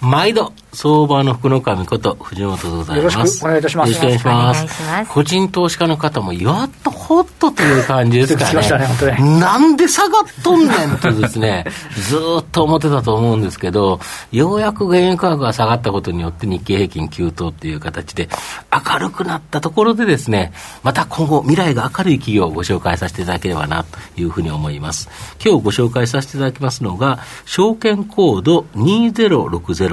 毎度、相場の福の神こと藤本でございます。よろしくお願いいたします。よろしくお願いします。個人投資家の方も、やっとほっとという感じですかね。ねなんで下がっとんねんとですね、ずっと思ってたと思うんですけど、ようやく原油価格が下がったことによって日経平均急騰っていう形で明るくなったところでですね、また今後未来が明るい企業をご紹介させていただければなというふうに思います。今日ご紹介させていただきますのが、証券コード2060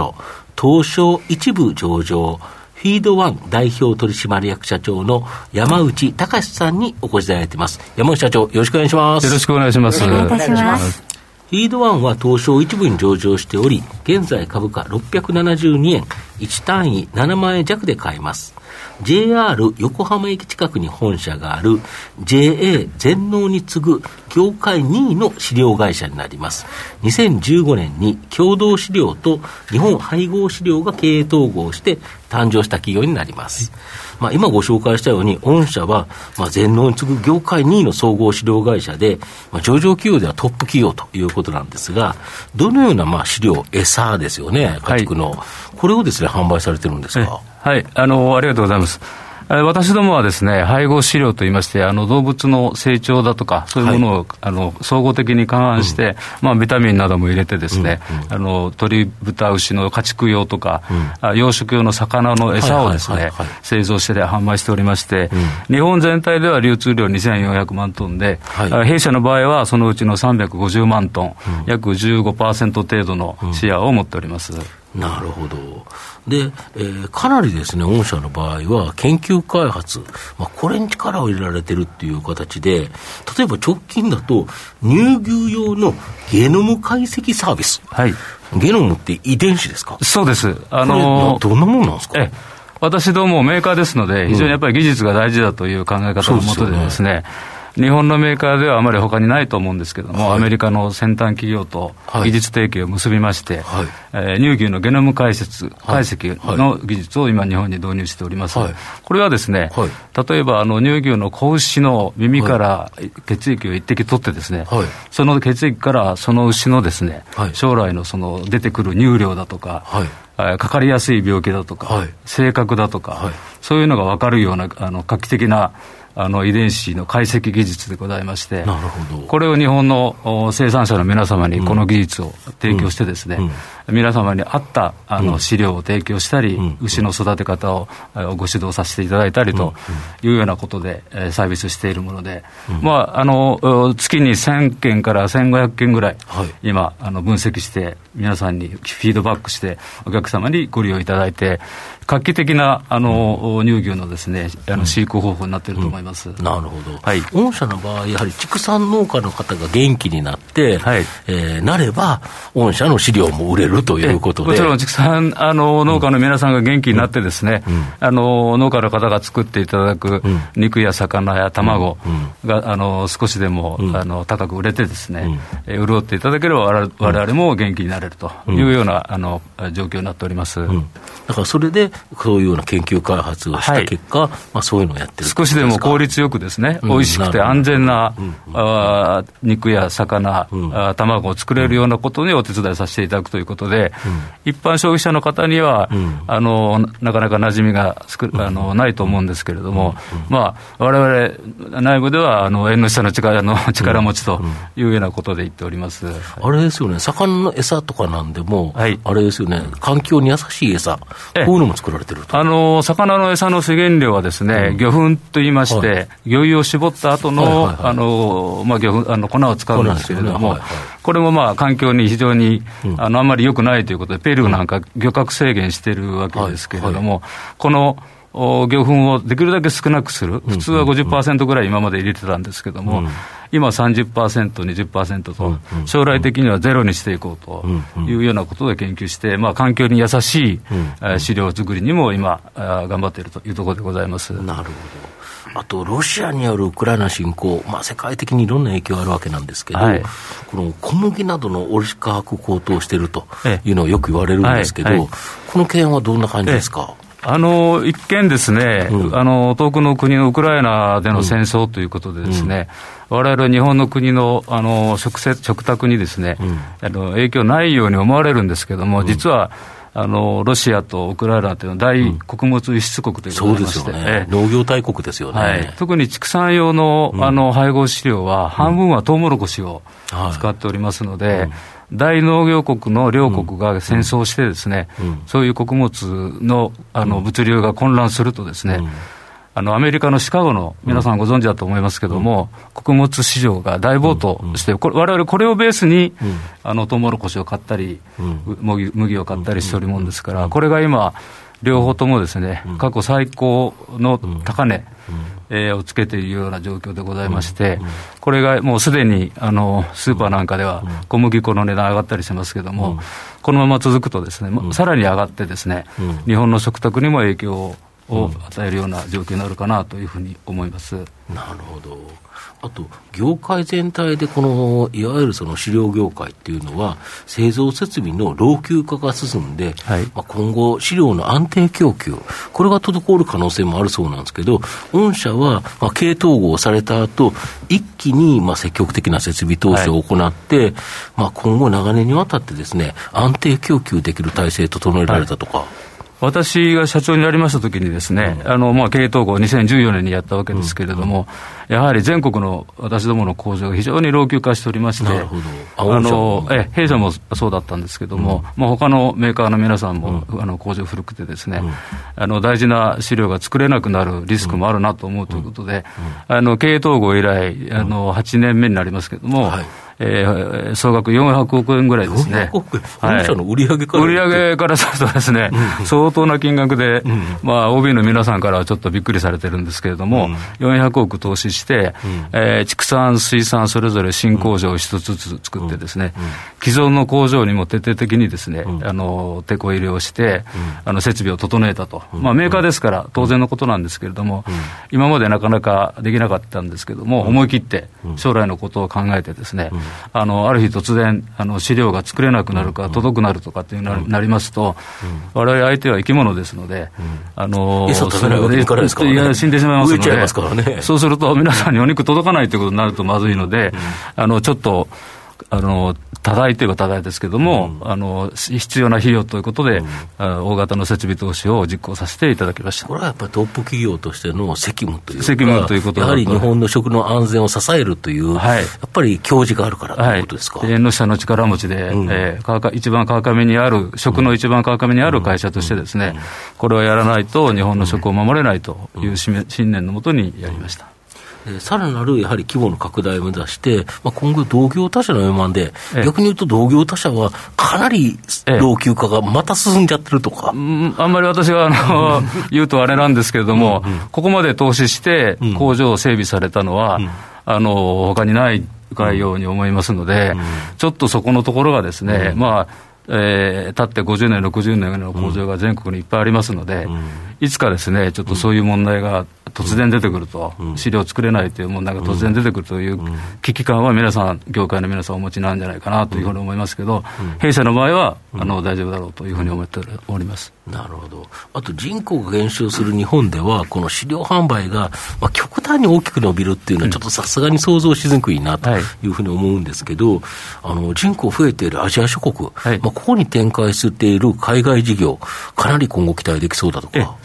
東証一部上場、フィードワン代表取締役社長の山内隆さんにお越しいただいています。山内社長、よろしくお願いします。よろしくお願いします。よろしくお願いします。フィードワンは東証一部に上場しており、現在株価672円、1単位7万円弱で買えます。JR 横浜駅近くに本社がある JA 全農に次ぐ業界2位の飼料会社になります。2015年に共同飼料と日本配合飼料が経営統合して誕生した企業になります。まあ、今ご紹介したように、御社は、まあ、全農に次ぐ業界2位の総合飼料会社で、まあ、上場企業ではトップ企業ということなんですが、どのようなまあ飼料、餌ですよね、家畜の、はい、これをですね、販売されてるんですか？はい、あの、ありがとうございます。私どもはですね、配合飼料といいまして、あの動物の成長だとか、そういうものを、はい、あの総合的に勘案して、うん、まあ、ビタミンなども入れてですね、うんうん、あの鶏、豚、牛の家畜用とか、うん、養殖用の魚の餌をですね、製造して販売しておりまして、うん、日本全体では流通量2400万トンで、はい、弊社の場合はそのうちの350万トン、約15%程度のシェアを持っております。なるほど。で、えー、かなりですね、御社の場合は、研究開発、まあ、これに力を入れられてるっていう形で、例えば直近だと、乳牛用のゲノム解析サービス。はい。ゲノムって遺伝子ですか？そうです。あのー、どんなものなんですか？え私どもメーカーですので、非常にやっぱり技術が大事だという考え方のもとでですね、うん日本のメーカーではあまり他にないと思うんですけれども、はい、アメリカの先端企業と技術提携を結びまして、はい、えー、乳牛のゲノム解説、解析の技術を今、日本に導入しております。はい、これはですね、例えばあの乳牛の子牛の耳から血液を一滴取ってですね、その血液からその牛のですね、将来のその出てくる乳量だとか、かかりやすい病気だとか、性格だとか、そういうのが分かるようなあの画期的なあの遺伝子の解析技術でございまして、なるほど。これを日本の生産者の皆様にこの技術を提供してですね、皆様に合ったあの飼料を提供したり、牛の育て方をご指導させていただいたりというようなことでサービスしているもので、まあ、あの月に1000件から1500件ぐらい、今あの分析して皆さんにフィードバックしてお客様にご利用いただいて画期的なあの、乳牛のですねあの飼育方法になっていると思います、なるほど、はい、御社の場合、やはり畜産農家の方が元気になって、はい。えー、なれば、御社の飼料も売れるるということで。もちろん、畜産あの農家の皆さんが元気になってですね、うん、あの農家の方が作っていただく肉や魚や卵が、あの少しでも、あの高く売れてですね、うん、潤っていただければ我々も元気になれるというような、あの状況になっております、だからそれで、そういうような研究開発をした結果、はい、まあ、そういうのをやってる少しでも効率よくですね、美味しくて安全な、あ肉や魚、あ卵を作れるようなことにお手伝いさせていただくということで、うん、一般消費者の方には、うん、あのなかなか馴染みがあのないと思うんですけれども、まあ、われ内部ではあの縁の下の力の力持ちというようなことで言っております、あれですよね、魚の餌とかなんでも、はい、あれですよね、環境に優しい餌、こういうのも作られてるあの魚の餌の主原料はですね、魚粉といいまして、はい、魚油を絞った後の、あのまあ、魚粉あの粉を使うんですけれども、ね。はいはい、これもまあ環境に非常に、あのあんまり良くないということで、ペルーなんか漁獲制限してるわけですけれども、この魚粉をできるだけ少なくする、普通は50%ぐらい今まで入れてたんですけども、今30%、20%と、将来的にはゼロにしていこうというようなことで研究して、まあ、環境に優しい飼料作りにも今、頑張っているというところでございますなるほど。あと、ロシアによるウクライナ侵攻、まあ、世界的にいろんな影響があるわけなんですけど、はい、この小麦などの織価格高騰しているというのをよく言われるんですけど、はいはい、この件はどんな感じですか。あの一見ですね、うん、あの遠くの国のウクライナでの戦争ということでですね、われわれ日本の国のあの食食卓にですね、うん、あの影響ないように思われるんですけれども、実は、あのロシアとウクライナというのは大穀物輸出国ということでまして、うんね、農業大国ですよね、はい、特に畜産用のあの配合飼料は、半分はトウモロコシを使っておりますので、大農業国の両国が戦争してですね、そういう穀物のあの物流が混乱するとですね、あのアメリカのシカゴの皆さんご存知だと思いますけれども、うん、穀物市場が大暴騰して、われわれこれをベースに、うん、あのトウモロコシを買ったり、麦を買ったりしておるもんですから、これが今、両方ともですね、過去最高の高値、えー、をつけているような状況でございまして、これがもうすでにあのスーパーなんかでは小麦粉の値段上がったりしますけれども、このまま続くとですね、さらに上がってですね、日本の食卓にも影響をを与えるような状況になるかなというふうに思います。なるほど。あと、業界全体でこの、いわゆるその飼料業界っていうのは、製造設備の老朽化が進んで、はい、まあ、今後、飼料の安定供給、これが滞る可能性もあるそうなんですけど、御社は、まあ、経統合された後、一気に、まあ、積極的な設備投資を行って、はい、まあ、今後長年にわたってですね、安定供給できる体制整えられたとか。はい私が社長になりましたときにですね、うん、あの、まあ、経営統合2014年にやったわけですけれども、うん、やはり全国の私どもの工場が非常に老朽化しておりまして、あの、え、弊社もそうだったんですけれども、うん、まあ、他のメーカーの皆さんも、あの、工場古くてですね、あの、大事な資料が作れなくなるリスクもあるなと思うということで、あの、経営統合以来、あの、8年目になりますけれども、はいえー、総額400億円ぐらいですね。億円、はい、の売上から売上からするとですね、うん、相当な金額で、うん、まあ、OB の皆さんからはちょっとびっくりされてるんですけれども、うん、400億投資して、うん、えー、畜産、水産、それぞれ新工場を一つずつ作ってですね、既存の工場にも徹底的にですね、あの、手こ入れをして、あの、設備を整えたと。まあ、メーカーですから当然のことなんですけれども、今までなかなかできなかったんですけれども、思い切って将来のことを考えてですね、あのある日突然あの資料が作れなくなるか、届くなるとかっていうな,、なりますと、われわれ相手は生き物ですので、あの餌食べないわけからですから、ね、死んでしまいますので、ますからね、そうすると皆さんにお肉届かないということになるとまずいので、あのちょっと。あの多大といえば多大ですけれども、うん、あの必要な費用ということで、うん、大型の設備投資を実行させていただきました。これはやっぱりトップ企業としての責務というか、責務ということやはり日本の食の安全を支えるという、はい、やっぱり教授があるからということですか？縁の下の力持ちで、うん、えー、一番川上にある、食の一番川上にある会社としてですね、これをやらないと日本の食を守れないという信念のもとにやりました。さらなるやはり規模の拡大を目指して、まあ、今後、同業他社の4万で、逆に言うと同業他社はかなり老朽化がまた進んじゃってるとか。あんまり私があの言うとあれなんですけれども、うんうん、ここまで投資して工場を整備されたのは、うん、あの他にないかように思いますので、うん、ちょっとそこのところがですね、うん、まあ、えー、経って50年、60年の工場が全国にいっぱいありますので、うん、いつかですね、ちょっとそういう問題が突然出てくると、うん、資料作れないという問題が突然出てくるという危機感は皆さん、業界の皆さんお持ちなんじゃないかなというふうに思いますけど、弊社の場合は、あの大丈夫だろうというふうに思っております。なるほど。あと人口が減少する日本では、この飼料販売が、まあ、極端に大きく伸びるっていうのは、ちょっとさすがに想像しにくいなというふうに思うんですけど、あの人口増えているアジア諸国、はい、まあ、ここに展開している海外事業、かなり今後期待できそうだとか。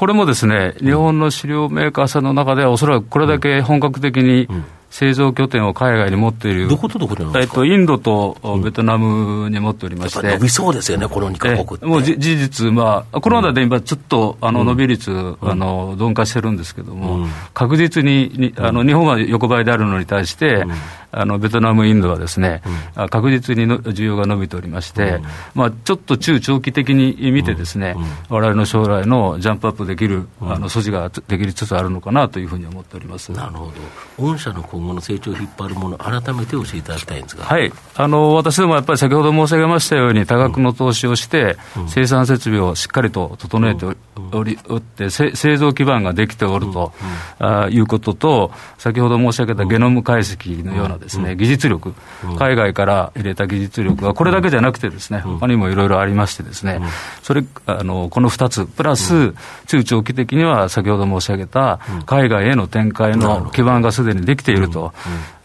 これもですね、日本の飼料メーカーさんの中では、おそらくこれだけ本格的に、製造拠点を海外に持っている、どことどこにえっと、インドとベトナムに持っておりまして、伸びそうですよね、この2か国って。もう事実、まあ、コロナで今、ちょっとあの伸び率、あの鈍化してるんですけども、確実ににあの日本は横ばいであるのに対して、あのベトナム、インドはですね、うん、確実にの需要が伸びておりまして、うん、まあ、ちょっと中長期的に見てですね、われわれの将来のジャンプアップできる、あの素地ができつつあるのかなというふうに思っております。なるほど、御社の今後の成長を引っ張るもの、改めて教えていただきたいんですが、はい、あの私どもやっぱり先ほど申し上げましたように、多額の投資をして、生産設備をしっかりと整えており、おって製造基盤ができておると、あいうことと、先ほど申し上げたゲノム解析のようなですね、技術力、海外から入れた技術力は、これだけじゃなくてですね、他にもいろいろありましてですね、それあのこの2つ、プラス、中長期的には先ほど申し上げた海外への展開の基盤がすでにできていると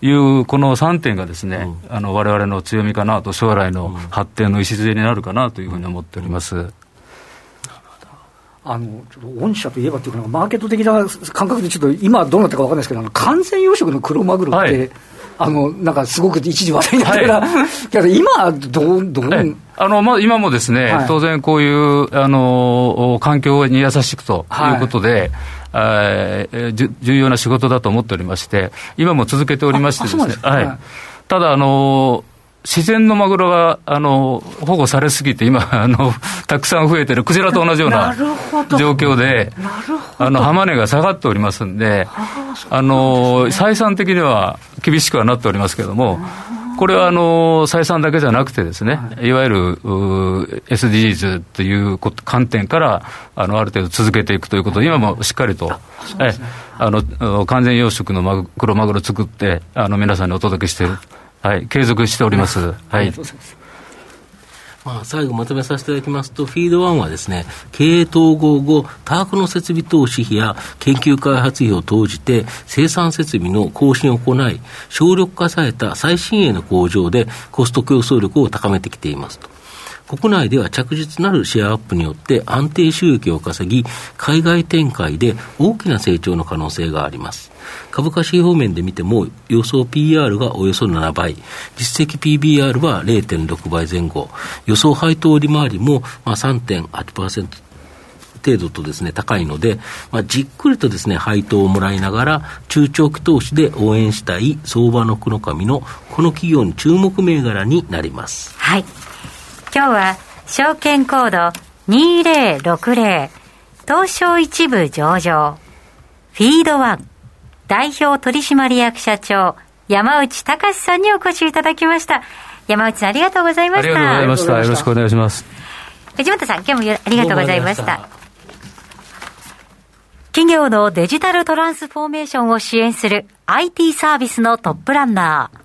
いう、この3点がですね、われわれの強みかなと、将来の発展の礎になるかなというふうに思っております。あのちょっと御社といえばっていうか、マーケット的な感覚で、ちょっと今、どうなったか分かんないですけど、完全養殖のクロマグロって、はい、あのなんかすごく一時話題になってた、はい、今どう、どうあのまあ、今もですね、はい、当然こういうあの環境に優しくということで、はい、重要な仕事だと思っておりまして、今も続けておりましてですね、すはい、ただ、あの自然のマグロがあの保護されすぎて、今あの、たくさん増えてる、クジラと同じような状況で、あの浜値が下がっておりますんで、あの採算的には厳しくはなっておりますけれども、これはあの採算だけじゃなくてですね、い。わゆる SDGs という観点からあのある程度続けていくということで、今もしっかりと、えあの完全養殖のマグ黒マグロ作ってあの皆さんにお届けしている。はい、継続しております。はい。まあ、最後まとめさせていただきますと、フィード1はですね、経営統合後、多額の設備投資費や研究開発費を投じて、生産設備の更新を行い、省力化された最新鋭の工場でコスト競争力を高めてきていますと。国内では着実なるシェアアップによって安定収益を稼ぎ、海外展開で大きな成長の可能性があります。株価指標面で見ても、予想 PR がおよそ7倍、実績 PBR は0.6倍前後、予想配当利回りもまあ3.8%程度とですね、高いので、まあ、じっくりとですね、配当をもらいながら、中長期投資で応援したい相場の福の神のこの企業に注目銘柄になります。はい。今日は、証券コード2060東証一部上場フィードワン代表取締役社長、山内隆さんにお越しいただきました。山内さん、ありがとうございました。ありがとうございました。よろしくお願いします。藤本さん、今日もありがとうございました。企業のデジタルトランスフォーメーションを支援する IT サービスのトップランナー。